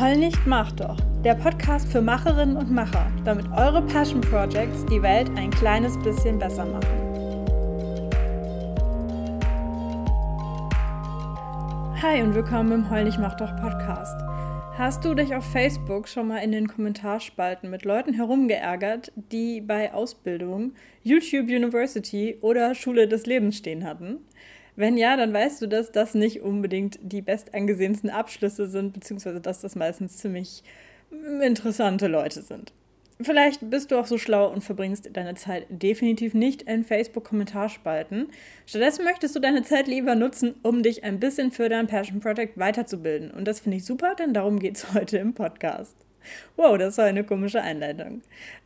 Heul nicht, mach doch. Der Podcast für Macherinnen und Macher, damit eure Passion Projects die Welt ein kleines bisschen besser machen. Hi und willkommen im Heul nicht, mach doch Podcast. Hast du dich auf Facebook schon mal in den Kommentarspalten mit Leuten herumgeärgert, die bei Ausbildung, YouTube University oder Schule des Lebens stehen hatten? Wenn ja, dann weißt du, dass das nicht unbedingt die bestangesehensten Abschlüsse sind, beziehungsweise dass das meistens ziemlich interessante Leute sind. Vielleicht bist du auch so schlau und verbringst deine Zeit definitiv nicht in Facebook-Kommentarspalten. Stattdessen möchtest du deine Zeit lieber nutzen, um dich ein bisschen für dein Passion Project weiterzubilden. Und das finde ich super, denn darum geht es heute im Podcast. Wow, das war eine komische Einleitung.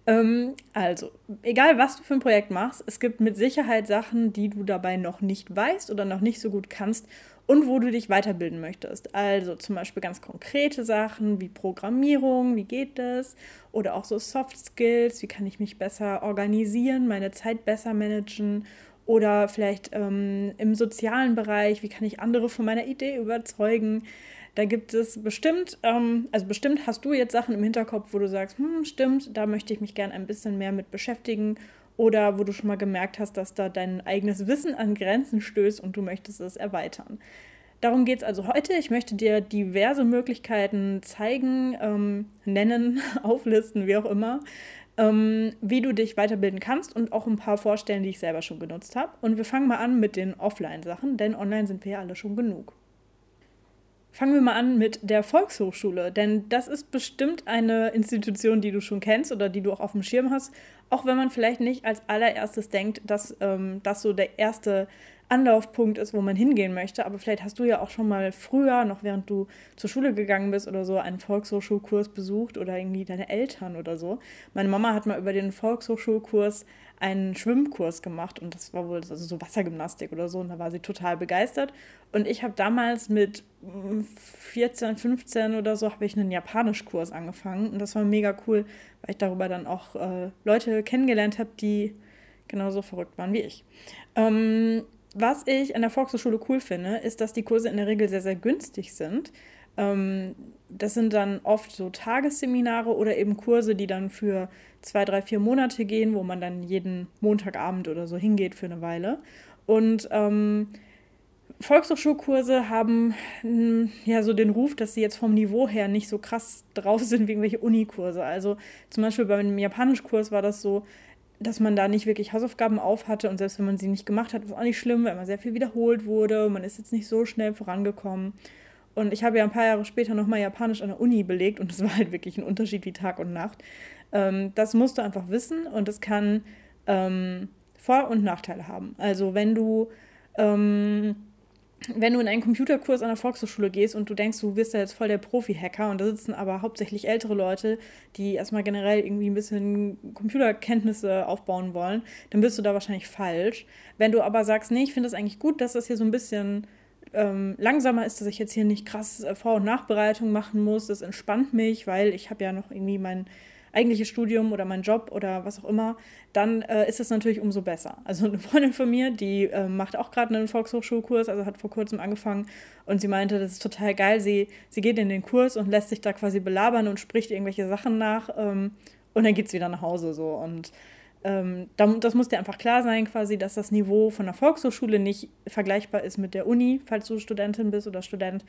Ähm, also, egal was du für ein Projekt machst, es gibt mit Sicherheit Sachen, die du dabei noch nicht weißt oder noch nicht so gut kannst und wo du dich weiterbilden möchtest. Also zum Beispiel ganz konkrete Sachen wie Programmierung, wie geht das? Oder auch so Soft Skills, wie kann ich mich besser organisieren, meine Zeit besser managen oder vielleicht ähm, im sozialen Bereich, wie kann ich andere von meiner Idee überzeugen. Da gibt es bestimmt, ähm, also bestimmt hast du jetzt Sachen im Hinterkopf, wo du sagst, hm, stimmt, da möchte ich mich gern ein bisschen mehr mit beschäftigen. Oder wo du schon mal gemerkt hast, dass da dein eigenes Wissen an Grenzen stößt und du möchtest es erweitern. Darum geht es also heute. Ich möchte dir diverse Möglichkeiten zeigen, ähm, nennen, auflisten, wie auch immer, ähm, wie du dich weiterbilden kannst und auch ein paar vorstellen, die ich selber schon genutzt habe. Und wir fangen mal an mit den Offline-Sachen, denn online sind wir ja alle schon genug. Fangen wir mal an mit der Volkshochschule, denn das ist bestimmt eine Institution, die du schon kennst oder die du auch auf dem Schirm hast, auch wenn man vielleicht nicht als allererstes denkt, dass ähm, das so der erste Anlaufpunkt ist, wo man hingehen möchte. Aber vielleicht hast du ja auch schon mal früher, noch während du zur Schule gegangen bist oder so, einen Volkshochschulkurs besucht oder irgendwie deine Eltern oder so. Meine Mama hat mal über den Volkshochschulkurs einen Schwimmkurs gemacht und das war wohl also so Wassergymnastik oder so und da war sie total begeistert. Und ich habe damals mit 14, 15 oder so habe ich einen Japanischkurs angefangen und das war mega cool, weil ich darüber dann auch äh, Leute kennengelernt habe, die genauso verrückt waren wie ich. Ähm, was ich an der Volkshochschule cool finde, ist, dass die Kurse in der Regel sehr, sehr günstig sind. Ähm, das sind dann oft so Tagesseminare oder eben Kurse, die dann für zwei, drei, vier Monate gehen, wo man dann jeden Montagabend oder so hingeht für eine Weile. Und ähm, Volkshochschulkurse haben hm, ja so den Ruf, dass sie jetzt vom Niveau her nicht so krass drauf sind wie irgendwelche Unikurse. Also zum Beispiel beim Japanischkurs war das so, dass man da nicht wirklich Hausaufgaben auf hatte und selbst wenn man sie nicht gemacht hat, es auch nicht schlimm, weil man sehr viel wiederholt wurde. Man ist jetzt nicht so schnell vorangekommen. Und ich habe ja ein paar Jahre später nochmal Japanisch an der Uni belegt und es war halt wirklich ein Unterschied wie Tag und Nacht. Ähm, das musst du einfach wissen und es kann ähm, Vor- und Nachteile haben. Also wenn du ähm, wenn du in einen Computerkurs an der Volkshochschule gehst und du denkst, du wirst ja jetzt voll der Profi-Hacker und da sitzen aber hauptsächlich ältere Leute, die erstmal generell irgendwie ein bisschen Computerkenntnisse aufbauen wollen, dann bist du da wahrscheinlich falsch. Wenn du aber sagst, nee, ich finde es eigentlich gut, dass das hier so ein bisschen ähm, langsamer ist, dass ich jetzt hier nicht krass äh, Vor- und Nachbereitung machen muss, das entspannt mich, weil ich habe ja noch irgendwie mein eigentliches Studium oder mein Job oder was auch immer, dann äh, ist es natürlich umso besser. Also eine Freundin von mir, die äh, macht auch gerade einen Volkshochschulkurs, also hat vor kurzem angefangen und sie meinte, das ist total geil. Sie, sie geht in den Kurs und lässt sich da quasi belabern und spricht irgendwelche Sachen nach ähm, und dann geht es wieder nach Hause so. Und ähm, das muss dir einfach klar sein, quasi, dass das Niveau von der Volkshochschule nicht vergleichbar ist mit der Uni, falls du Studentin bist oder Student.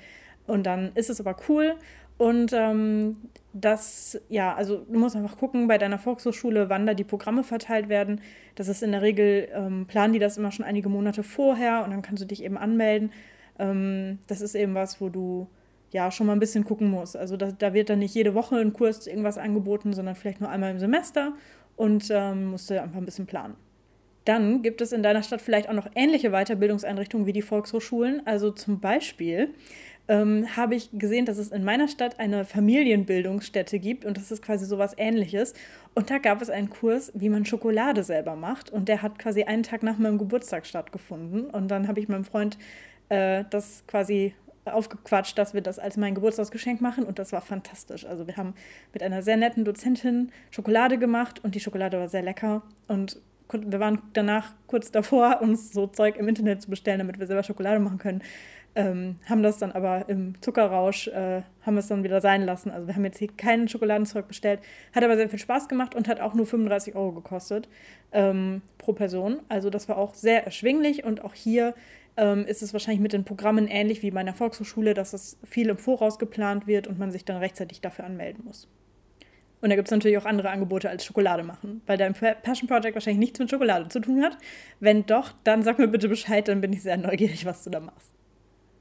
Und dann ist es aber cool. Und ähm, das, ja, also du musst einfach gucken bei deiner Volkshochschule, wann da die Programme verteilt werden. Das ist in der Regel, ähm, planen die das immer schon einige Monate vorher und dann kannst du dich eben anmelden. Ähm, das ist eben was, wo du ja schon mal ein bisschen gucken musst. Also da, da wird dann nicht jede Woche ein Kurs irgendwas angeboten, sondern vielleicht nur einmal im Semester und ähm, musst du einfach ein bisschen planen. Dann gibt es in deiner Stadt vielleicht auch noch ähnliche Weiterbildungseinrichtungen wie die Volkshochschulen. Also zum Beispiel ähm, habe ich gesehen, dass es in meiner Stadt eine Familienbildungsstätte gibt und das ist quasi sowas ähnliches. Und da gab es einen Kurs, wie man Schokolade selber macht und der hat quasi einen Tag nach meinem Geburtstag stattgefunden. Und dann habe ich meinem Freund äh, das quasi aufgequatscht, dass wir das als mein Geburtstagsgeschenk machen und das war fantastisch. Also wir haben mit einer sehr netten Dozentin Schokolade gemacht und die Schokolade war sehr lecker und wir waren danach kurz davor, uns so Zeug im Internet zu bestellen, damit wir selber Schokolade machen können ähm, haben das dann aber im Zuckerrausch, äh, haben es dann wieder sein lassen. Also wir haben jetzt hier keinen Schokoladenzeug bestellt. Hat aber sehr viel Spaß gemacht und hat auch nur 35 Euro gekostet ähm, pro Person. Also das war auch sehr erschwinglich und auch hier ähm, ist es wahrscheinlich mit den Programmen ähnlich wie bei einer Volkshochschule, dass es viel im Voraus geplant wird und man sich dann rechtzeitig dafür anmelden muss. Und da gibt es natürlich auch andere Angebote als Schokolade machen, weil dein Passion Project wahrscheinlich nichts mit Schokolade zu tun hat. Wenn doch, dann sag mir bitte Bescheid, dann bin ich sehr neugierig, was du da machst.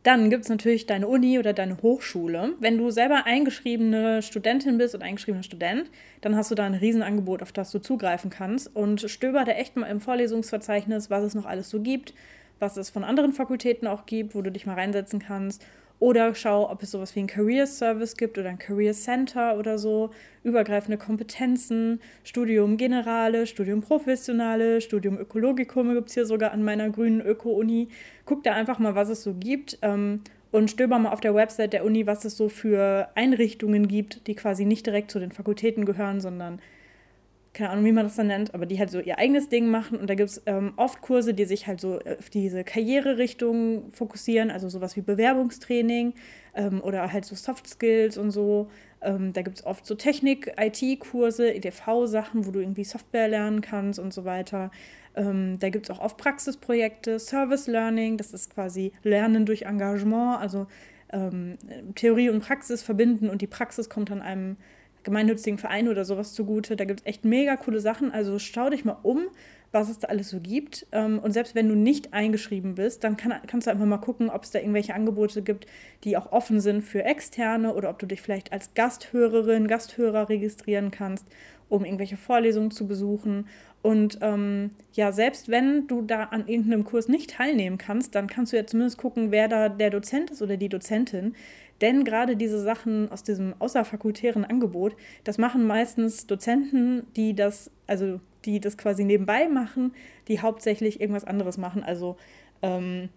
Dann gibt es natürlich deine Uni oder deine Hochschule. Wenn du selber eingeschriebene Studentin bist oder eingeschriebener Student, dann hast du da ein Riesenangebot, auf das du zugreifen kannst. Und stöber da echt mal im Vorlesungsverzeichnis, was es noch alles so gibt, was es von anderen Fakultäten auch gibt, wo du dich mal reinsetzen kannst oder schau, ob es sowas wie ein Career Service gibt oder ein Career Center oder so. Übergreifende Kompetenzen, Studium Generale, Studium Professionale, Studium Ökologicum gibt es hier sogar an meiner grünen Öko-Uni. Guck da einfach mal, was es so gibt. Ähm, und stöber mal auf der Website der Uni, was es so für Einrichtungen gibt, die quasi nicht direkt zu den Fakultäten gehören, sondern keine Ahnung, wie man das dann nennt, aber die halt so ihr eigenes Ding machen. Und da gibt es ähm, oft Kurse, die sich halt so auf diese Karriererichtung fokussieren, also sowas wie Bewerbungstraining ähm, oder halt so Soft Skills und so. Ähm, da gibt es oft so Technik, IT-Kurse, EDV-Sachen, wo du irgendwie Software lernen kannst und so weiter. Ähm, da gibt es auch oft Praxisprojekte, Service Learning, das ist quasi Lernen durch Engagement, also ähm, Theorie und Praxis verbinden und die Praxis kommt dann einem gemeinnützigen Verein oder sowas zugute. Da gibt es echt mega coole Sachen. Also schau dich mal um, was es da alles so gibt. Ähm, und selbst wenn du nicht eingeschrieben bist, dann kann, kannst du einfach mal gucken, ob es da irgendwelche Angebote gibt, die auch offen sind für Externe oder ob du dich vielleicht als Gasthörerin, Gasthörer registrieren kannst, um irgendwelche Vorlesungen zu besuchen. Und ähm, ja, selbst wenn du da an irgendeinem Kurs nicht teilnehmen kannst, dann kannst du ja zumindest gucken, wer da der Dozent ist oder die Dozentin. Denn gerade diese Sachen aus diesem außerfakultären Angebot, das machen meistens Dozenten, die das, also die das quasi nebenbei machen, die hauptsächlich irgendwas anderes machen. Also ähm,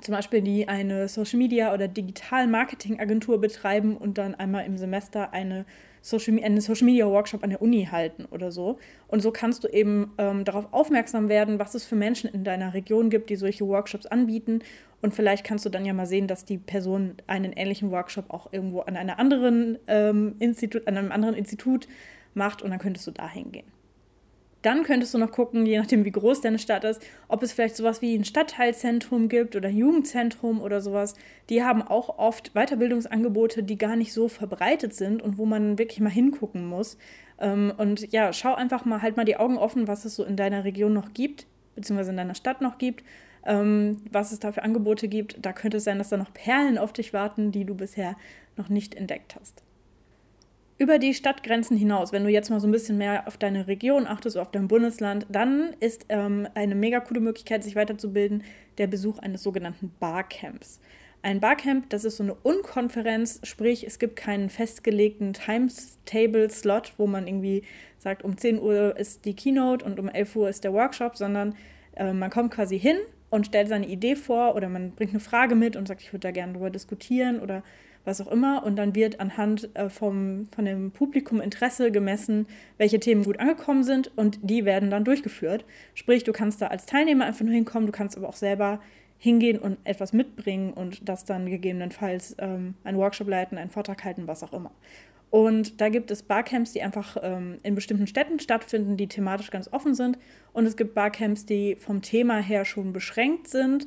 zum Beispiel die eine Social Media oder Digital Marketing Agentur betreiben und dann einmal im Semester eine Social, einen Social Media Workshop an der Uni halten oder so. Und so kannst du eben ähm, darauf aufmerksam werden, was es für Menschen in deiner Region gibt, die solche Workshops anbieten. Und vielleicht kannst du dann ja mal sehen, dass die Person einen ähnlichen Workshop auch irgendwo an einer anderen ähm, Institut, an einem anderen Institut macht und dann könntest du da hingehen. Dann könntest du noch gucken, je nachdem wie groß deine Stadt ist, ob es vielleicht sowas wie ein Stadtteilzentrum gibt oder ein Jugendzentrum oder sowas. Die haben auch oft Weiterbildungsangebote, die gar nicht so verbreitet sind und wo man wirklich mal hingucken muss. Ähm, und ja, schau einfach mal, halt mal die Augen offen, was es so in deiner Region noch gibt, beziehungsweise in deiner Stadt noch gibt, ähm, was es da für Angebote gibt. Da könnte es sein, dass da noch Perlen auf dich warten, die du bisher noch nicht entdeckt hast über die Stadtgrenzen hinaus, wenn du jetzt mal so ein bisschen mehr auf deine Region achtest, auf dein Bundesland, dann ist ähm, eine mega coole Möglichkeit, sich weiterzubilden, der Besuch eines sogenannten Barcamps. Ein Barcamp, das ist so eine Unkonferenz, sprich, es gibt keinen festgelegten Timetable-Slot, wo man irgendwie sagt, um 10 Uhr ist die Keynote und um 11 Uhr ist der Workshop, sondern äh, man kommt quasi hin und stellt seine Idee vor oder man bringt eine Frage mit und sagt, ich würde da gerne drüber diskutieren oder was auch immer. Und dann wird anhand äh, vom, von dem Publikum Interesse gemessen, welche Themen gut angekommen sind und die werden dann durchgeführt. Sprich, du kannst da als Teilnehmer einfach nur hinkommen, du kannst aber auch selber hingehen und etwas mitbringen und das dann gegebenenfalls ähm, einen Workshop leiten, einen Vortrag halten, was auch immer. Und da gibt es Barcamps, die einfach ähm, in bestimmten Städten stattfinden, die thematisch ganz offen sind. Und es gibt Barcamps, die vom Thema her schon beschränkt sind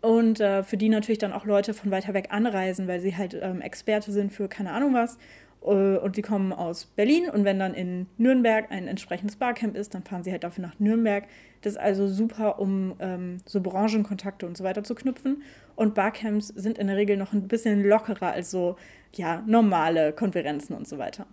und äh, für die natürlich dann auch Leute von weiter weg anreisen, weil sie halt ähm, Experte sind für keine Ahnung was. Äh, und die kommen aus Berlin und wenn dann in Nürnberg ein entsprechendes Barcamp ist, dann fahren sie halt dafür nach Nürnberg. Das ist also super, um ähm, so Branchenkontakte und so weiter zu knüpfen. Und Barcamps sind in der Regel noch ein bisschen lockerer als so ja, normale Konferenzen und so weiter.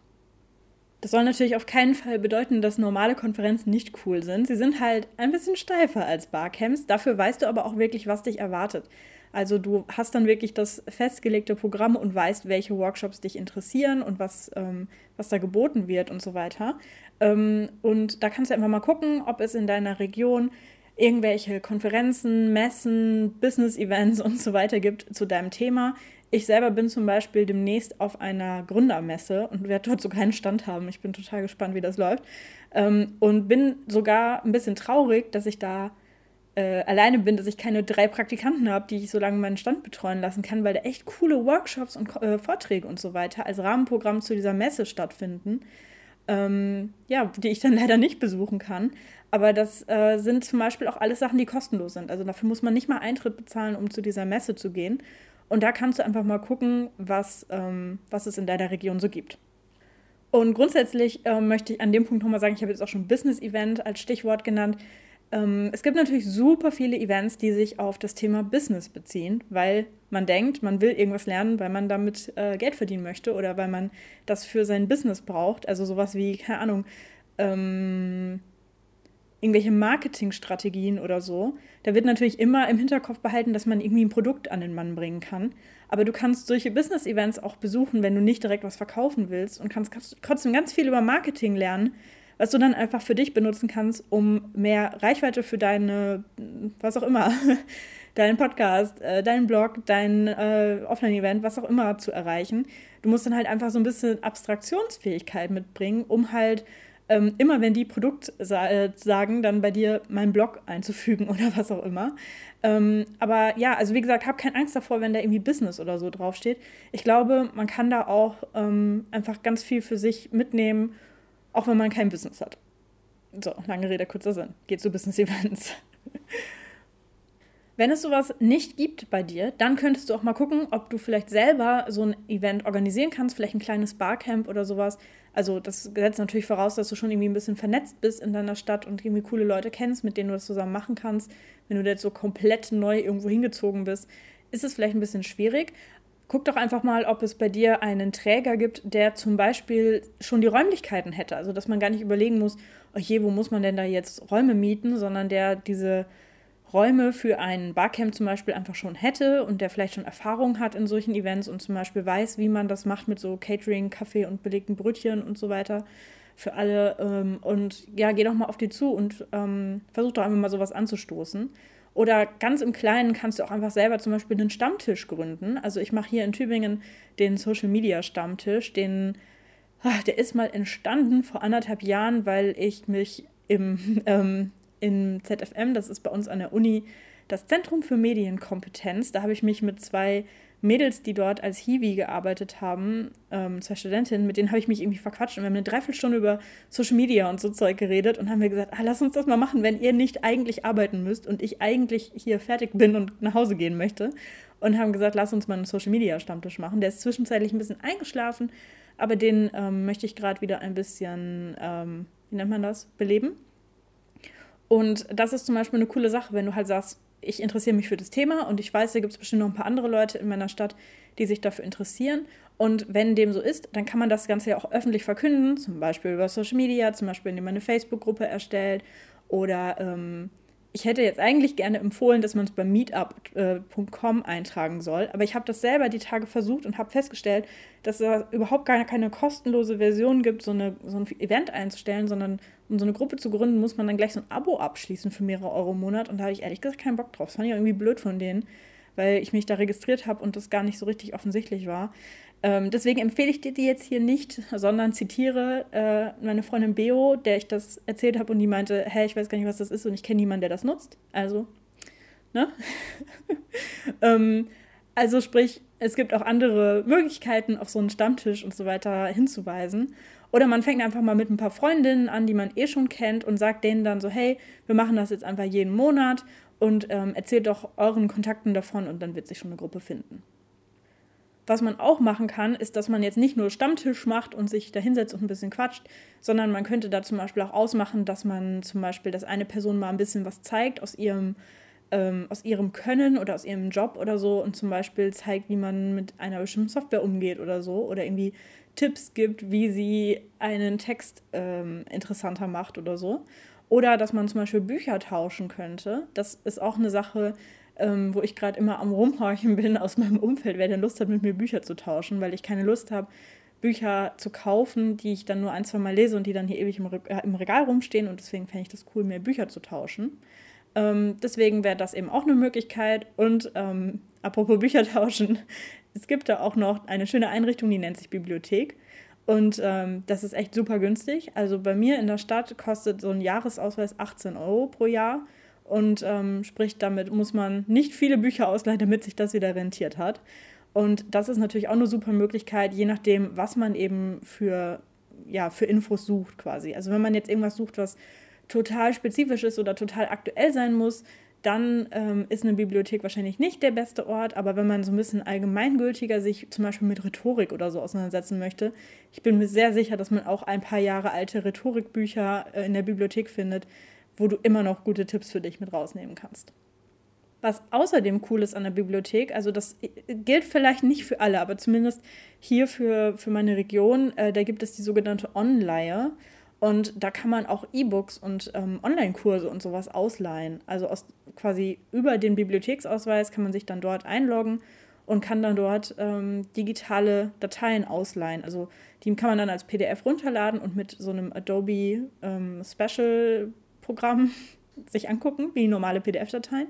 Das soll natürlich auf keinen Fall bedeuten, dass normale Konferenzen nicht cool sind. Sie sind halt ein bisschen steifer als Barcamps. Dafür weißt du aber auch wirklich, was dich erwartet. Also du hast dann wirklich das festgelegte Programm und weißt, welche Workshops dich interessieren und was, ähm, was da geboten wird und so weiter. Ähm, und da kannst du einfach mal gucken, ob es in deiner Region irgendwelche Konferenzen, Messen, Business-Events und so weiter gibt zu deinem Thema. Ich selber bin zum Beispiel demnächst auf einer Gründermesse und werde dort sogar einen Stand haben. Ich bin total gespannt, wie das läuft. Ähm, und bin sogar ein bisschen traurig, dass ich da äh, alleine bin, dass ich keine drei Praktikanten habe, die ich so lange meinen Stand betreuen lassen kann, weil da echt coole Workshops und äh, Vorträge und so weiter als Rahmenprogramm zu dieser Messe stattfinden. Ähm, ja, die ich dann leider nicht besuchen kann. Aber das äh, sind zum Beispiel auch alles Sachen, die kostenlos sind. Also dafür muss man nicht mal Eintritt bezahlen, um zu dieser Messe zu gehen. Und da kannst du einfach mal gucken, was, ähm, was es in deiner Region so gibt. Und grundsätzlich äh, möchte ich an dem Punkt nochmal sagen, ich habe jetzt auch schon Business-Event als Stichwort genannt. Ähm, es gibt natürlich super viele Events, die sich auf das Thema Business beziehen, weil man denkt, man will irgendwas lernen, weil man damit äh, Geld verdienen möchte oder weil man das für sein Business braucht. Also sowas wie, keine Ahnung, ähm, irgendwelche Marketingstrategien oder so. Da wird natürlich immer im Hinterkopf behalten, dass man irgendwie ein Produkt an den Mann bringen kann. Aber du kannst solche Business-Events auch besuchen, wenn du nicht direkt was verkaufen willst und kannst trotzdem ganz viel über Marketing lernen was du dann einfach für dich benutzen kannst, um mehr Reichweite für deine, was auch immer, deinen Podcast, äh, deinen Blog, dein äh, Offline-Event, was auch immer zu erreichen. Du musst dann halt einfach so ein bisschen Abstraktionsfähigkeit mitbringen, um halt ähm, immer, wenn die Produkt sa äh, sagen, dann bei dir meinen Blog einzufügen oder was auch immer. Ähm, aber ja, also wie gesagt, hab keine Angst davor, wenn da irgendwie Business oder so draufsteht. Ich glaube, man kann da auch ähm, einfach ganz viel für sich mitnehmen auch wenn man kein Business hat. So, lange Rede, kurzer Sinn. Geht zu Business-Events. Wenn es sowas nicht gibt bei dir, dann könntest du auch mal gucken, ob du vielleicht selber so ein Event organisieren kannst, vielleicht ein kleines Barcamp oder sowas. Also das setzt natürlich voraus, dass du schon irgendwie ein bisschen vernetzt bist in deiner Stadt und irgendwie coole Leute kennst, mit denen du das zusammen machen kannst. Wenn du jetzt so komplett neu irgendwo hingezogen bist, ist es vielleicht ein bisschen schwierig. Guck doch einfach mal, ob es bei dir einen Träger gibt, der zum Beispiel schon die Räumlichkeiten hätte. Also, dass man gar nicht überlegen muss, oh je, wo muss man denn da jetzt Räume mieten, sondern der diese Räume für ein Barcamp zum Beispiel einfach schon hätte und der vielleicht schon Erfahrung hat in solchen Events und zum Beispiel weiß, wie man das macht mit so Catering, Kaffee und belegten Brötchen und so weiter für alle. Ähm, und ja, geh doch mal auf die zu und ähm, versuch doch einfach mal sowas anzustoßen. Oder ganz im Kleinen kannst du auch einfach selber zum Beispiel einen Stammtisch gründen. Also ich mache hier in Tübingen den Social Media Stammtisch, den, ach, der ist mal entstanden vor anderthalb Jahren, weil ich mich im, ähm, im ZFM, das ist bei uns an der Uni, das Zentrum für Medienkompetenz, da habe ich mich mit zwei Mädels, die dort als Hiwi gearbeitet haben, ähm, zwei Studentinnen, mit denen habe ich mich irgendwie verquatscht und wir haben eine Dreiviertelstunde über Social Media und so Zeug geredet und haben wir gesagt, ah, lass uns das mal machen, wenn ihr nicht eigentlich arbeiten müsst und ich eigentlich hier fertig bin und nach Hause gehen möchte. Und haben gesagt, lass uns mal einen Social Media Stammtisch machen. Der ist zwischenzeitlich ein bisschen eingeschlafen, aber den ähm, möchte ich gerade wieder ein bisschen, ähm, wie nennt man das, beleben. Und das ist zum Beispiel eine coole Sache, wenn du halt sagst, ich interessiere mich für das Thema und ich weiß, da gibt es bestimmt noch ein paar andere Leute in meiner Stadt, die sich dafür interessieren. Und wenn dem so ist, dann kann man das Ganze ja auch öffentlich verkünden, zum Beispiel über Social Media, zum Beispiel indem man eine Facebook-Gruppe erstellt oder ähm, ich hätte jetzt eigentlich gerne empfohlen, dass man es bei meetup.com äh, eintragen soll, aber ich habe das selber die Tage versucht und habe festgestellt, dass es überhaupt gar keine kostenlose Version gibt, so, eine, so ein Event einzustellen, sondern um so eine Gruppe zu gründen, muss man dann gleich so ein Abo abschließen für mehrere Euro im Monat und da habe ich ehrlich gesagt keinen Bock drauf. Das fand ich irgendwie blöd von denen, weil ich mich da registriert habe und das gar nicht so richtig offensichtlich war. Ähm, deswegen empfehle ich dir die jetzt hier nicht, sondern zitiere äh, meine Freundin Beo, der ich das erzählt habe und die meinte, hä, ich weiß gar nicht, was das ist und ich kenne niemanden, der das nutzt. Also, ne? ähm, also sprich, es gibt auch andere Möglichkeiten, auf so einen Stammtisch und so weiter hinzuweisen. Oder man fängt einfach mal mit ein paar Freundinnen an, die man eh schon kennt und sagt denen dann so, hey, wir machen das jetzt einfach jeden Monat und ähm, erzählt doch euren Kontakten davon und dann wird sich schon eine Gruppe finden. Was man auch machen kann, ist, dass man jetzt nicht nur Stammtisch macht und sich da hinsetzt und ein bisschen quatscht, sondern man könnte da zum Beispiel auch ausmachen, dass man zum Beispiel, dass eine Person mal ein bisschen was zeigt aus ihrem, ähm, aus ihrem Können oder aus ihrem Job oder so und zum Beispiel zeigt, wie man mit einer bestimmten Software umgeht oder so oder irgendwie Tipps gibt, wie sie einen Text ähm, interessanter macht oder so. Oder dass man zum Beispiel Bücher tauschen könnte. Das ist auch eine Sache, ähm, wo ich gerade immer am Rumhorchen bin aus meinem Umfeld, wer denn Lust hat, mit mir Bücher zu tauschen, weil ich keine Lust habe, Bücher zu kaufen, die ich dann nur ein, zwei Mal lese und die dann hier ewig im, Re äh, im Regal rumstehen. Und deswegen fände ich das cool, mehr Bücher zu tauschen. Ähm, deswegen wäre das eben auch eine Möglichkeit. Und ähm, apropos Bücher tauschen, es gibt da auch noch eine schöne Einrichtung, die nennt sich Bibliothek. Und ähm, das ist echt super günstig. Also bei mir in der Stadt kostet so ein Jahresausweis 18 Euro pro Jahr. Und ähm, sprich, damit muss man nicht viele Bücher ausleihen, damit sich das wieder rentiert hat. Und das ist natürlich auch eine super Möglichkeit, je nachdem, was man eben für, ja, für Infos sucht quasi. Also wenn man jetzt irgendwas sucht, was total spezifisch ist oder total aktuell sein muss, dann ähm, ist eine Bibliothek wahrscheinlich nicht der beste Ort. Aber wenn man so ein bisschen allgemeingültiger sich zum Beispiel mit Rhetorik oder so auseinandersetzen möchte, ich bin mir sehr sicher, dass man auch ein paar Jahre alte Rhetorikbücher äh, in der Bibliothek findet, wo du immer noch gute Tipps für dich mit rausnehmen kannst. Was außerdem cool ist an der Bibliothek, also das gilt vielleicht nicht für alle, aber zumindest hier für, für meine Region, äh, da gibt es die sogenannte Online. Und da kann man auch E-Books und ähm, Online-Kurse und sowas ausleihen. Also aus, quasi über den Bibliotheksausweis kann man sich dann dort einloggen und kann dann dort ähm, digitale Dateien ausleihen. Also die kann man dann als PDF runterladen und mit so einem Adobe ähm, Special Programm sich angucken, wie normale PDF-Dateien.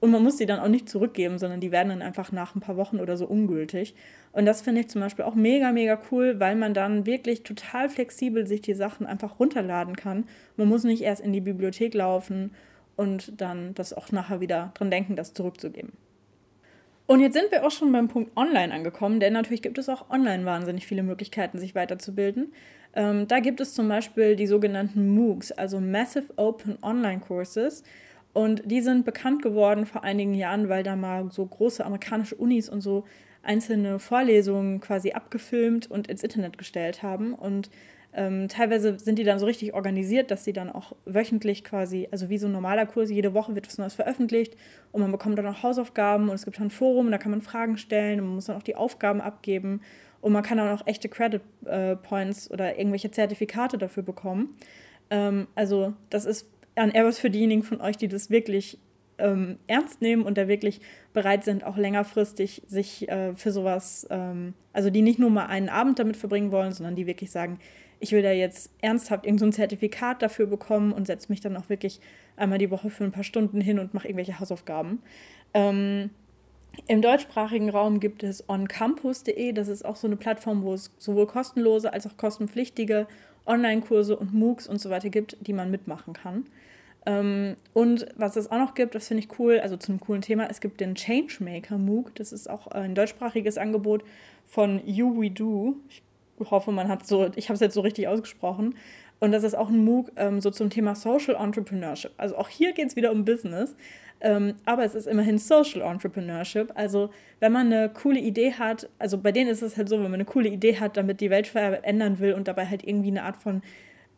Und man muss die dann auch nicht zurückgeben, sondern die werden dann einfach nach ein paar Wochen oder so ungültig. Und das finde ich zum Beispiel auch mega, mega cool, weil man dann wirklich total flexibel sich die Sachen einfach runterladen kann. Man muss nicht erst in die Bibliothek laufen und dann das auch nachher wieder dran denken, das zurückzugeben. Und jetzt sind wir auch schon beim Punkt Online angekommen, denn natürlich gibt es auch online wahnsinnig viele Möglichkeiten, sich weiterzubilden. Ähm, da gibt es zum Beispiel die sogenannten MOOCs, also Massive Open Online Courses. Und die sind bekannt geworden vor einigen Jahren, weil da mal so große amerikanische Unis und so einzelne Vorlesungen quasi abgefilmt und ins Internet gestellt haben. Und ähm, teilweise sind die dann so richtig organisiert, dass sie dann auch wöchentlich quasi, also wie so ein normaler Kurs, jede Woche wird was Neues veröffentlicht und man bekommt dann auch Hausaufgaben und es gibt dann ein Forum, da kann man Fragen stellen und man muss dann auch die Aufgaben abgeben und man kann dann auch echte Credit äh, Points oder irgendwelche Zertifikate dafür bekommen. Ähm, also das ist an Airbus für diejenigen von euch, die das wirklich ähm, ernst nehmen und da wirklich bereit sind, auch längerfristig sich äh, für sowas, ähm, also die nicht nur mal einen Abend damit verbringen wollen, sondern die wirklich sagen, ich will da jetzt ernsthaft irgendein so Zertifikat dafür bekommen und setze mich dann auch wirklich einmal die Woche für ein paar Stunden hin und mache irgendwelche Hausaufgaben. Ähm, Im deutschsprachigen Raum gibt es oncampus.de, das ist auch so eine Plattform, wo es sowohl kostenlose als auch kostenpflichtige Online-Kurse und MOOCs und so weiter gibt, die man mitmachen kann. Ähm, und was es auch noch gibt, das finde ich cool, also zu einem coolen Thema, es gibt den Changemaker MOOC, das ist auch ein deutschsprachiges Angebot von You We Do. Ich hoffe, man hat so, ich habe es jetzt so richtig ausgesprochen. Und das ist auch ein MOOC ähm, so zum Thema Social Entrepreneurship. Also auch hier geht es wieder um Business. Ähm, aber es ist immerhin Social Entrepreneurship. Also wenn man eine coole Idee hat, also bei denen ist es halt so, wenn man eine coole Idee hat, damit die Welt verändern will und dabei halt irgendwie eine Art von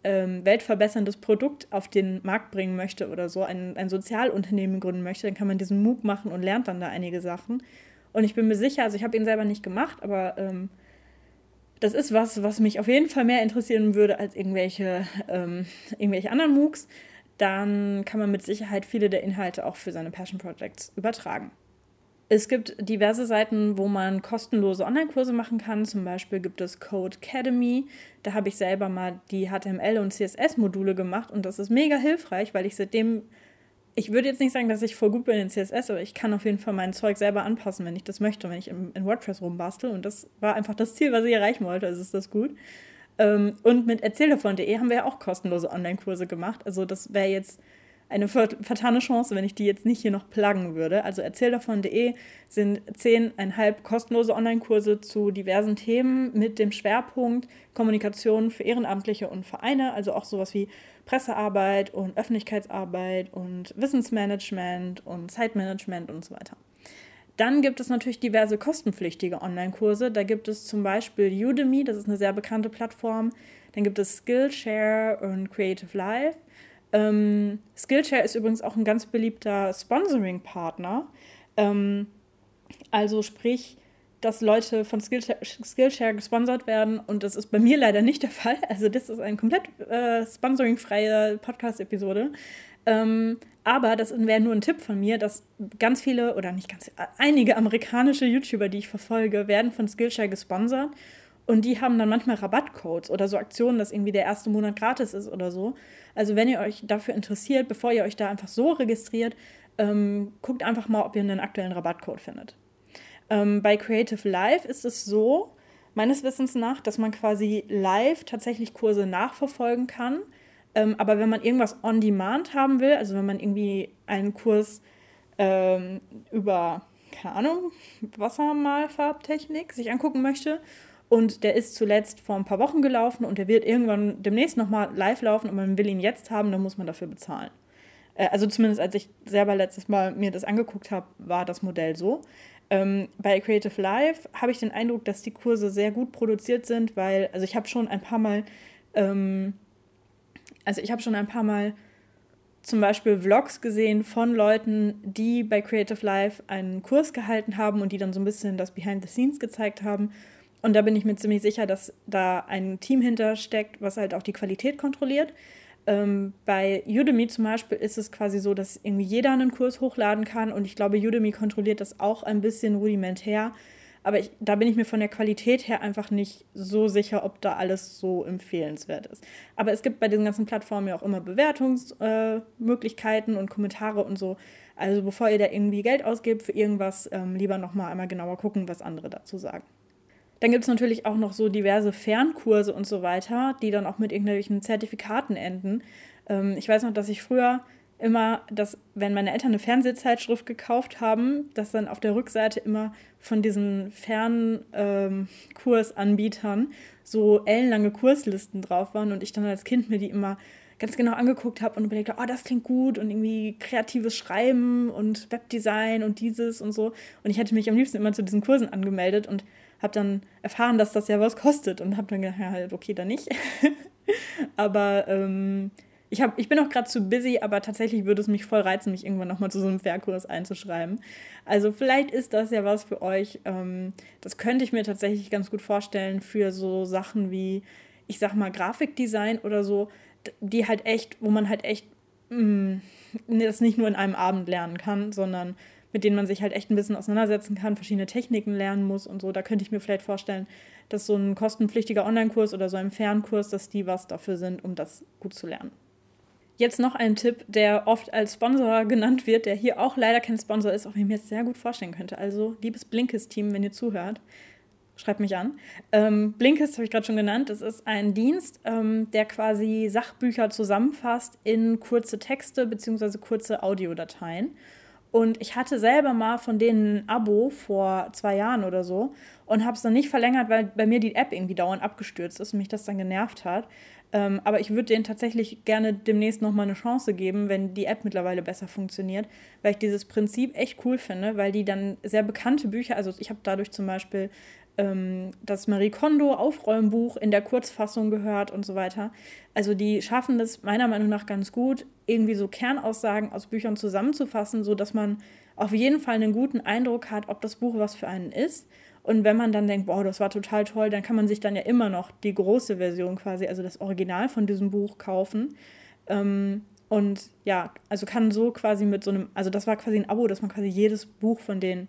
ähm, weltverbesserndes Produkt auf den Markt bringen möchte oder so, ein, ein Sozialunternehmen gründen möchte, dann kann man diesen MOOC machen und lernt dann da einige Sachen. Und ich bin mir sicher, also ich habe ihn selber nicht gemacht, aber ähm, das ist was, was mich auf jeden Fall mehr interessieren würde als irgendwelche, ähm, irgendwelche anderen MOOCs. Dann kann man mit Sicherheit viele der Inhalte auch für seine Passion Projects übertragen. Es gibt diverse Seiten, wo man kostenlose Online-Kurse machen kann. Zum Beispiel gibt es Code Academy. Da habe ich selber mal die HTML- und CSS-Module gemacht und das ist mega hilfreich, weil ich seitdem ich würde jetzt nicht sagen, dass ich voll gut bin in CSS, aber ich kann auf jeden Fall mein Zeug selber anpassen, wenn ich das möchte, wenn ich in, in WordPress rumbastel. Und das war einfach das Ziel, was ich erreichen wollte. Also ist das gut. Ähm, und mit erzähldavon.de haben wir ja auch kostenlose Online-Kurse gemacht. Also das wäre jetzt eine vertane Chance, wenn ich die jetzt nicht hier noch pluggen würde. Also erzähldavon.de sind zehneinhalb kostenlose Online-Kurse zu diversen Themen mit dem Schwerpunkt Kommunikation für Ehrenamtliche und Vereine, also auch sowas wie Pressearbeit und Öffentlichkeitsarbeit und Wissensmanagement und Zeitmanagement und so weiter. Dann gibt es natürlich diverse kostenpflichtige Online-Kurse. Da gibt es zum Beispiel Udemy, das ist eine sehr bekannte Plattform. Dann gibt es Skillshare und Creative Life. Ähm, Skillshare ist übrigens auch ein ganz beliebter Sponsoring-Partner. Ähm, also sprich, dass Leute von Skillshare, Skillshare gesponsert werden und das ist bei mir leider nicht der Fall. Also das ist eine komplett äh, sponsoringfreie Podcast-Episode. Ähm, aber das wäre nur ein Tipp von mir, dass ganz viele oder nicht ganz, einige amerikanische YouTuber, die ich verfolge, werden von Skillshare gesponsert und die haben dann manchmal Rabattcodes oder so Aktionen, dass irgendwie der erste Monat gratis ist oder so. Also wenn ihr euch dafür interessiert, bevor ihr euch da einfach so registriert, ähm, guckt einfach mal, ob ihr einen aktuellen Rabattcode findet. Ähm, bei Creative Live ist es so, meines Wissens nach, dass man quasi live tatsächlich Kurse nachverfolgen kann. Ähm, aber wenn man irgendwas on demand haben will, also wenn man irgendwie einen Kurs ähm, über, keine Ahnung, Wassermalfarbtechnik sich angucken möchte und der ist zuletzt vor ein paar Wochen gelaufen und der wird irgendwann demnächst nochmal live laufen und man will ihn jetzt haben, dann muss man dafür bezahlen. Äh, also zumindest als ich selber letztes Mal mir das angeguckt habe, war das Modell so. Ähm, bei Creative Life habe ich den Eindruck, dass die Kurse sehr gut produziert sind, weil, also ich habe schon ein paar Mal, ähm, also ich habe schon ein paar Mal zum Beispiel Vlogs gesehen von Leuten, die bei Creative Life einen Kurs gehalten haben und die dann so ein bisschen das Behind the Scenes gezeigt haben. Und da bin ich mir ziemlich sicher, dass da ein Team hintersteckt, was halt auch die Qualität kontrolliert. Ähm, bei Udemy zum Beispiel ist es quasi so, dass irgendwie jeder einen Kurs hochladen kann und ich glaube, Udemy kontrolliert das auch ein bisschen rudimentär. Aber ich, da bin ich mir von der Qualität her einfach nicht so sicher, ob da alles so empfehlenswert ist. Aber es gibt bei diesen ganzen Plattformen ja auch immer Bewertungsmöglichkeiten äh, und Kommentare und so. Also bevor ihr da irgendwie Geld ausgebt für irgendwas, ähm, lieber nochmal einmal genauer gucken, was andere dazu sagen. Dann gibt es natürlich auch noch so diverse Fernkurse und so weiter, die dann auch mit irgendwelchen Zertifikaten enden. Ähm, ich weiß noch, dass ich früher immer, dass wenn meine Eltern eine Fernsehzeitschrift gekauft haben, dass dann auf der Rückseite immer von diesen Fernkursanbietern ähm, so ellenlange Kurslisten drauf waren und ich dann als Kind mir die immer ganz genau angeguckt habe und überlegt, oh, das klingt gut und irgendwie kreatives Schreiben und Webdesign und dieses und so. Und ich hätte mich am liebsten immer zu diesen Kursen angemeldet und habe dann erfahren, dass das ja was kostet und habe dann gedacht, ja, halt, okay, dann nicht. aber ähm, ich, hab, ich bin auch gerade zu busy, aber tatsächlich würde es mich voll reizen, mich irgendwann nochmal zu so einem Fairkurs einzuschreiben. Also vielleicht ist das ja was für euch. Ähm, das könnte ich mir tatsächlich ganz gut vorstellen für so Sachen wie, ich sag mal, Grafikdesign oder so, die halt echt, wo man halt echt mh, mm, das nicht nur in einem Abend lernen kann, sondern mit denen man sich halt echt ein bisschen auseinandersetzen kann, verschiedene Techniken lernen muss und so. Da könnte ich mir vielleicht vorstellen, dass so ein kostenpflichtiger Online-Kurs oder so ein Fernkurs, dass die was dafür sind, um das gut zu lernen. Jetzt noch ein Tipp, der oft als Sponsor genannt wird, der hier auch leider kein Sponsor ist, auch wenn ich mir jetzt sehr gut vorstellen könnte. Also, liebes Blinkist-Team, wenn ihr zuhört, schreibt mich an. Ähm, Blinkist habe ich gerade schon genannt. Das ist ein Dienst, ähm, der quasi Sachbücher zusammenfasst in kurze Texte bzw. kurze Audiodateien. Und ich hatte selber mal von denen ein Abo vor zwei Jahren oder so und habe es dann nicht verlängert, weil bei mir die App irgendwie dauernd abgestürzt ist und mich das dann genervt hat. Ähm, aber ich würde denen tatsächlich gerne demnächst nochmal eine Chance geben, wenn die App mittlerweile besser funktioniert, weil ich dieses Prinzip echt cool finde, weil die dann sehr bekannte Bücher, also ich habe dadurch zum Beispiel ähm, das Marie Kondo Aufräumbuch in der Kurzfassung gehört und so weiter. Also die schaffen das meiner Meinung nach ganz gut, irgendwie so Kernaussagen aus Büchern zusammenzufassen, sodass man auf jeden Fall einen guten Eindruck hat, ob das Buch was für einen ist. Und wenn man dann denkt, boah, das war total toll, dann kann man sich dann ja immer noch die große Version quasi, also das Original von diesem Buch kaufen. Ähm, und ja, also kann so quasi mit so einem, also das war quasi ein Abo, dass man quasi jedes Buch von denen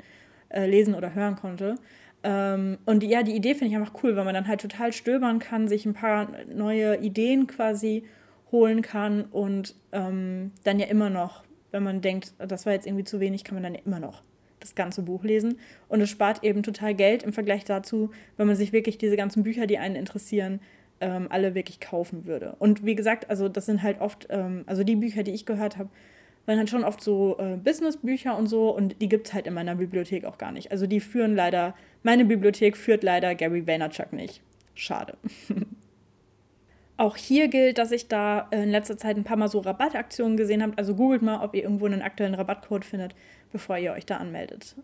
äh, lesen oder hören konnte. Ähm, und ja, die Idee finde ich einfach cool, weil man dann halt total stöbern kann, sich ein paar neue Ideen quasi holen kann und ähm, dann ja immer noch, wenn man denkt, das war jetzt irgendwie zu wenig, kann man dann ja immer noch das ganze Buch lesen. Und es spart eben total Geld im Vergleich dazu, wenn man sich wirklich diese ganzen Bücher, die einen interessieren, ähm, alle wirklich kaufen würde. Und wie gesagt, also das sind halt oft, ähm, also die Bücher, die ich gehört habe, waren halt schon oft so äh, Businessbücher und so und die gibt es halt in meiner Bibliothek auch gar nicht. Also die führen leider, meine Bibliothek führt leider Gary Vaynerchuk nicht. Schade. auch hier gilt, dass ich da in letzter Zeit ein paar Mal so Rabattaktionen gesehen habe. Also googelt mal, ob ihr irgendwo einen aktuellen Rabattcode findet, bevor ihr euch da anmeldet.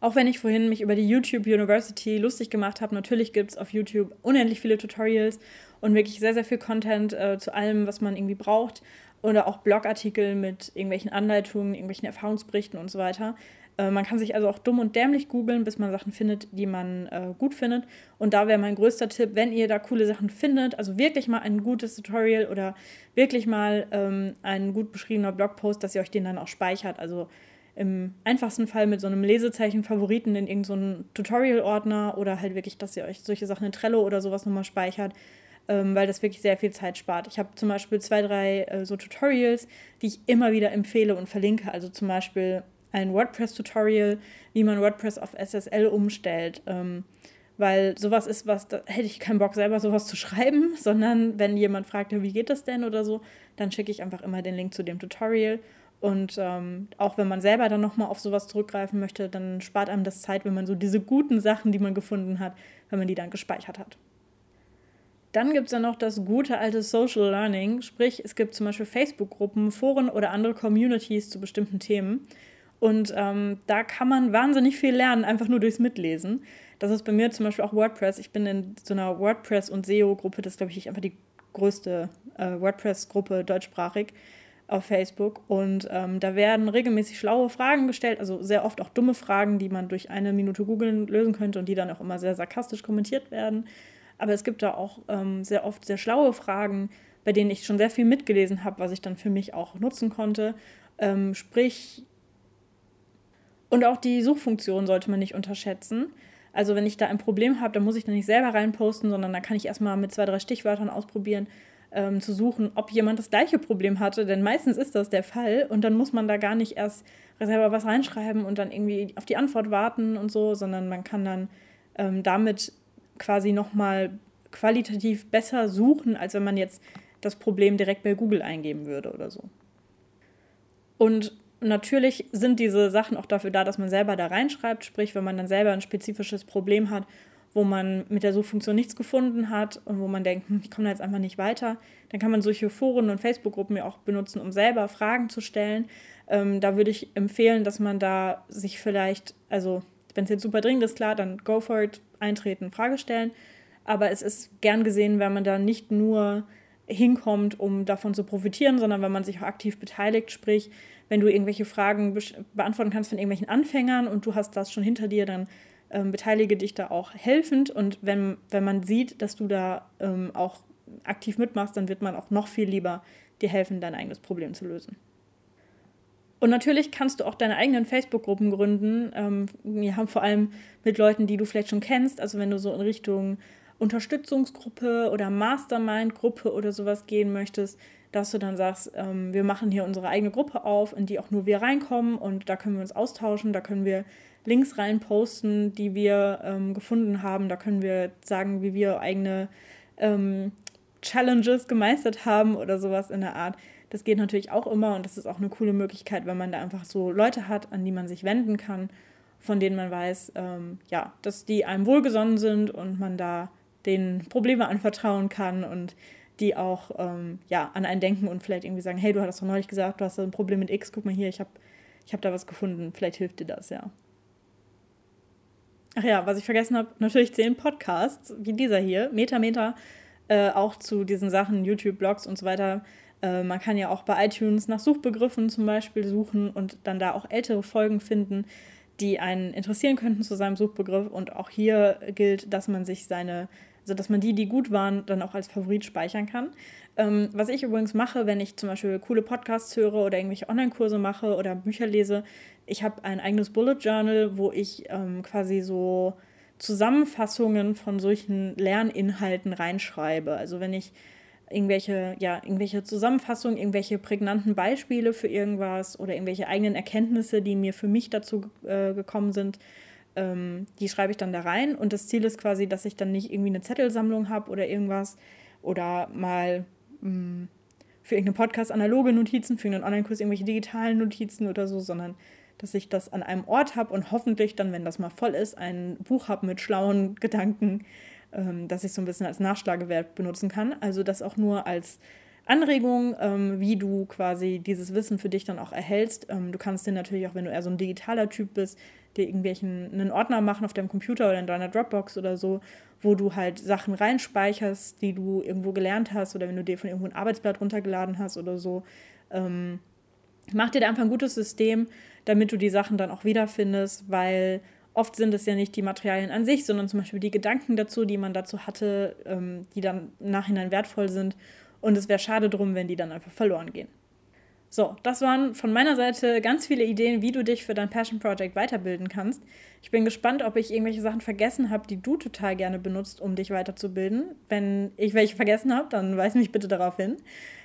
Auch wenn ich vorhin mich über die YouTube University lustig gemacht habe, natürlich gibt es auf YouTube unendlich viele Tutorials und wirklich sehr, sehr viel Content äh, zu allem, was man irgendwie braucht oder auch Blogartikel mit irgendwelchen Anleitungen, irgendwelchen Erfahrungsberichten und so weiter. Äh, man kann sich also auch dumm und dämlich googeln, bis man Sachen findet, die man äh, gut findet. Und da wäre mein größter Tipp, wenn ihr da coole Sachen findet, also wirklich mal ein gutes Tutorial oder wirklich mal ähm, ein gut beschriebener Blogpost, dass ihr euch den dann auch speichert. Also im einfachsten Fall mit so einem Lesezeichen Favoriten in irgendeinen so Tutorial-Ordner oder halt wirklich, dass ihr euch solche Sachen in Trello oder sowas nochmal speichert ähm, weil das wirklich sehr viel Zeit spart. Ich habe zum Beispiel zwei, drei äh, so Tutorials, die ich immer wieder empfehle und verlinke. Also zum Beispiel ein WordPress-Tutorial, wie man WordPress auf SSL umstellt, ähm, weil sowas ist was, da hätte ich keinen Bock selber sowas zu schreiben, sondern wenn jemand fragt, wie geht das denn oder so, dann schicke ich einfach immer den Link zu dem Tutorial. Und ähm, auch wenn man selber dann nochmal auf sowas zurückgreifen möchte, dann spart einem das Zeit, wenn man so diese guten Sachen, die man gefunden hat, wenn man die dann gespeichert hat. Dann gibt es ja noch das gute alte Social Learning, sprich es gibt zum Beispiel Facebook-Gruppen, Foren oder andere Communities zu bestimmten Themen. Und ähm, da kann man wahnsinnig viel lernen, einfach nur durchs Mitlesen. Das ist bei mir zum Beispiel auch WordPress. Ich bin in so einer WordPress- und SEO-Gruppe, das ist, glaube ich, einfach die größte äh, WordPress-Gruppe deutschsprachig auf Facebook. Und ähm, da werden regelmäßig schlaue Fragen gestellt, also sehr oft auch dumme Fragen, die man durch eine Minute googeln lösen könnte und die dann auch immer sehr sarkastisch kommentiert werden. Aber es gibt da auch ähm, sehr oft sehr schlaue Fragen, bei denen ich schon sehr viel mitgelesen habe, was ich dann für mich auch nutzen konnte. Ähm, sprich, und auch die Suchfunktion sollte man nicht unterschätzen. Also wenn ich da ein Problem habe, dann muss ich da nicht selber reinposten, sondern da kann ich erstmal mit zwei, drei Stichwörtern ausprobieren, ähm, zu suchen, ob jemand das gleiche Problem hatte. Denn meistens ist das der Fall und dann muss man da gar nicht erst selber was reinschreiben und dann irgendwie auf die Antwort warten und so, sondern man kann dann ähm, damit quasi nochmal qualitativ besser suchen, als wenn man jetzt das Problem direkt bei Google eingeben würde oder so. Und natürlich sind diese Sachen auch dafür da, dass man selber da reinschreibt. Sprich, wenn man dann selber ein spezifisches Problem hat, wo man mit der Suchfunktion nichts gefunden hat und wo man denkt, hm, ich komme da jetzt einfach nicht weiter, dann kann man solche Foren und Facebook-Gruppen ja auch benutzen, um selber Fragen zu stellen. Ähm, da würde ich empfehlen, dass man da sich vielleicht, also wenn es jetzt super dringend ist, klar, dann go for it, eintreten, Frage stellen. Aber es ist gern gesehen, wenn man da nicht nur hinkommt, um davon zu profitieren, sondern wenn man sich auch aktiv beteiligt, sprich, wenn du irgendwelche Fragen beantworten kannst von irgendwelchen Anfängern und du hast das schon hinter dir, dann ähm, beteilige dich da auch helfend. Und wenn, wenn man sieht, dass du da ähm, auch aktiv mitmachst, dann wird man auch noch viel lieber dir helfen, dein eigenes Problem zu lösen. Und natürlich kannst du auch deine eigenen Facebook-Gruppen gründen. Ähm, wir haben vor allem mit Leuten, die du vielleicht schon kennst. Also wenn du so in Richtung Unterstützungsgruppe oder Mastermind-Gruppe oder sowas gehen möchtest, dass du dann sagst, ähm, wir machen hier unsere eigene Gruppe auf, in die auch nur wir reinkommen und da können wir uns austauschen, da können wir Links rein posten, die wir ähm, gefunden haben, da können wir sagen, wie wir eigene ähm, Challenges gemeistert haben oder sowas in der Art. Das geht natürlich auch immer und das ist auch eine coole Möglichkeit, wenn man da einfach so Leute hat, an die man sich wenden kann, von denen man weiß, ähm, ja, dass die einem wohlgesonnen sind und man da denen Probleme anvertrauen kann und die auch ähm, ja, an einen denken und vielleicht irgendwie sagen, hey, du hattest doch neulich gesagt, du hast ein Problem mit X, guck mal hier, ich habe ich hab da was gefunden, vielleicht hilft dir das, ja. Ach ja, was ich vergessen habe, natürlich zehn Podcasts, wie dieser hier, Meta Meta, äh, auch zu diesen Sachen, YouTube, Blogs und so weiter. Äh, man kann ja auch bei iTunes nach Suchbegriffen zum Beispiel suchen und dann da auch ältere Folgen finden, die einen interessieren könnten zu seinem Suchbegriff. Und auch hier gilt, dass man sich seine dass man die, die gut waren, dann auch als Favorit speichern kann. Ähm, was ich übrigens mache, wenn ich zum Beispiel coole Podcasts höre oder irgendwelche Online-Kurse mache oder Bücher lese, ich habe ein eigenes Bullet Journal, wo ich ähm, quasi so Zusammenfassungen von solchen Lerninhalten reinschreibe. Also wenn ich irgendwelche, ja, irgendwelche Zusammenfassungen, irgendwelche prägnanten Beispiele für irgendwas oder irgendwelche eigenen Erkenntnisse, die mir für mich dazu äh, gekommen sind, ähm, die schreibe ich dann da rein. Und das Ziel ist quasi, dass ich dann nicht irgendwie eine Zettelsammlung habe oder irgendwas oder mal mh, mm, für irgendeinen Podcast analoge Notizen, für einen Online-Kurs irgendwelche digitalen Notizen oder so, sondern dass ich das an einem Ort habe und hoffentlich dann, wenn das mal voll ist, ein Buch habe mit schlauen Gedanken, ähm, dass ich so ein bisschen als Nachschlagewert benutzen kann. Also das auch nur als Anregung, ähm, wie du quasi dieses Wissen für dich dann auch erhältst. Ähm, du kannst dir natürlich auch, wenn du eher so ein digitaler Typ bist, dir irgendwelchen einen Ordner machen auf deinem Computer oder in deiner Dropbox oder so, wo du halt Sachen reinspeicherst, die du irgendwo gelernt hast oder wenn du dir von irgendwo ein Arbeitsblatt runtergeladen hast oder so. Ähm, mach dir da einfach ein gutes System, damit du die Sachen dann auch wiederfindest, weil oft sind es ja nicht die Materialien an sich, sondern zum Beispiel die Gedanken dazu, die man dazu hatte, ähm, die dann im Nachhinein wertvoll sind. Und es wäre schade drum, wenn die dann einfach verloren gehen. So, das waren von meiner Seite ganz viele Ideen, wie du dich für dein Passion Project weiterbilden kannst. Ich bin gespannt, ob ich irgendwelche Sachen vergessen habe, die du total gerne benutzt, um dich weiterzubilden. Wenn ich welche vergessen habe, dann weis mich bitte darauf hin.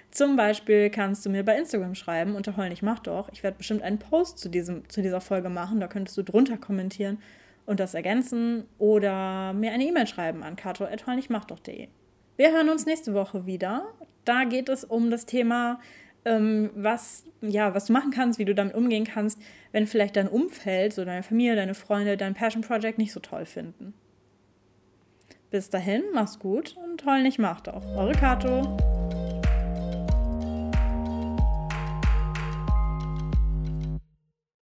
Zum Beispiel kannst du mir bei Instagram schreiben unter Heulnig mach doch. Ich werde bestimmt einen Post zu, diesem, zu dieser Folge machen, da könntest du drunter kommentieren und das ergänzen oder mir eine E-Mail schreiben an kato.heulnichtmachdoch.de. Wir hören uns nächste Woche wieder. Da geht es um das Thema, ähm, was, ja, was du machen kannst, wie du damit umgehen kannst, wenn vielleicht dein Umfeld, so deine Familie, deine Freunde, dein Passion Project nicht so toll finden. Bis dahin, mach's gut und heul nicht, mach doch. Eure Kato.